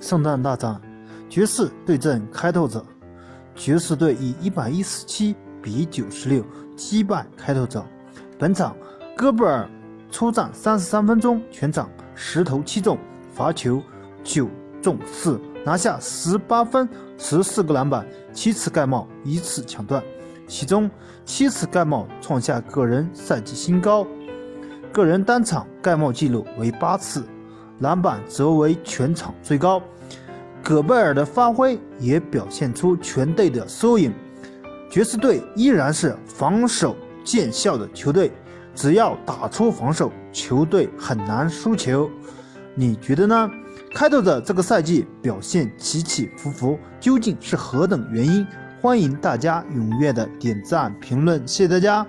圣诞大战，爵士对阵开拓者，爵士队以一百一十七比九十六击败开拓者。本场，戈贝尔出战三十三分钟，全场十投七中，罚球九中四，拿下十八分、十四个篮板、七次盖帽、一次抢断，其中七次盖帽创下个人赛季新高，个人单场盖帽纪录为八次。篮板则为全场最高，戈贝尔的发挥也表现出全队的缩影。爵士队依然是防守见效的球队，只要打出防守，球队很难输球。你觉得呢？开拓者这个赛季表现起起伏伏，究竟是何等原因？欢迎大家踊跃的点赞评论，谢谢大家。